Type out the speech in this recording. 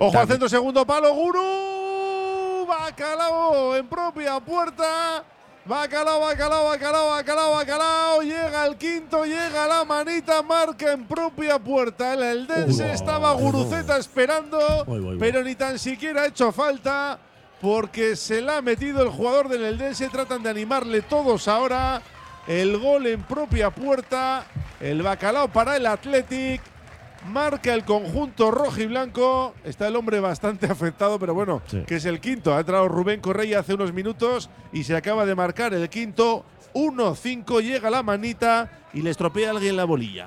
Ojo al centro, segundo palo, Guru. Bacalao en propia puerta. Bacalao, bacalao, bacalao, bacalao, bacalao. Llega el quinto, llega la manita, marca en propia puerta. El Eldense Uy, estaba Guruceta esperando, pero ni tan siquiera ha hecho falta porque se la ha metido el jugador del Eldense. Tratan de animarle todos ahora. El gol en propia puerta. El bacalao para el Athletic. Marca el conjunto rojo y blanco. Está el hombre bastante afectado, pero bueno, Sí. que es el quinto. Ha entrado Rubén Correia hace unos minutos y se acaba de marcar el quinto. 1-5, llega la manita y le estropea a alguien la bolilla.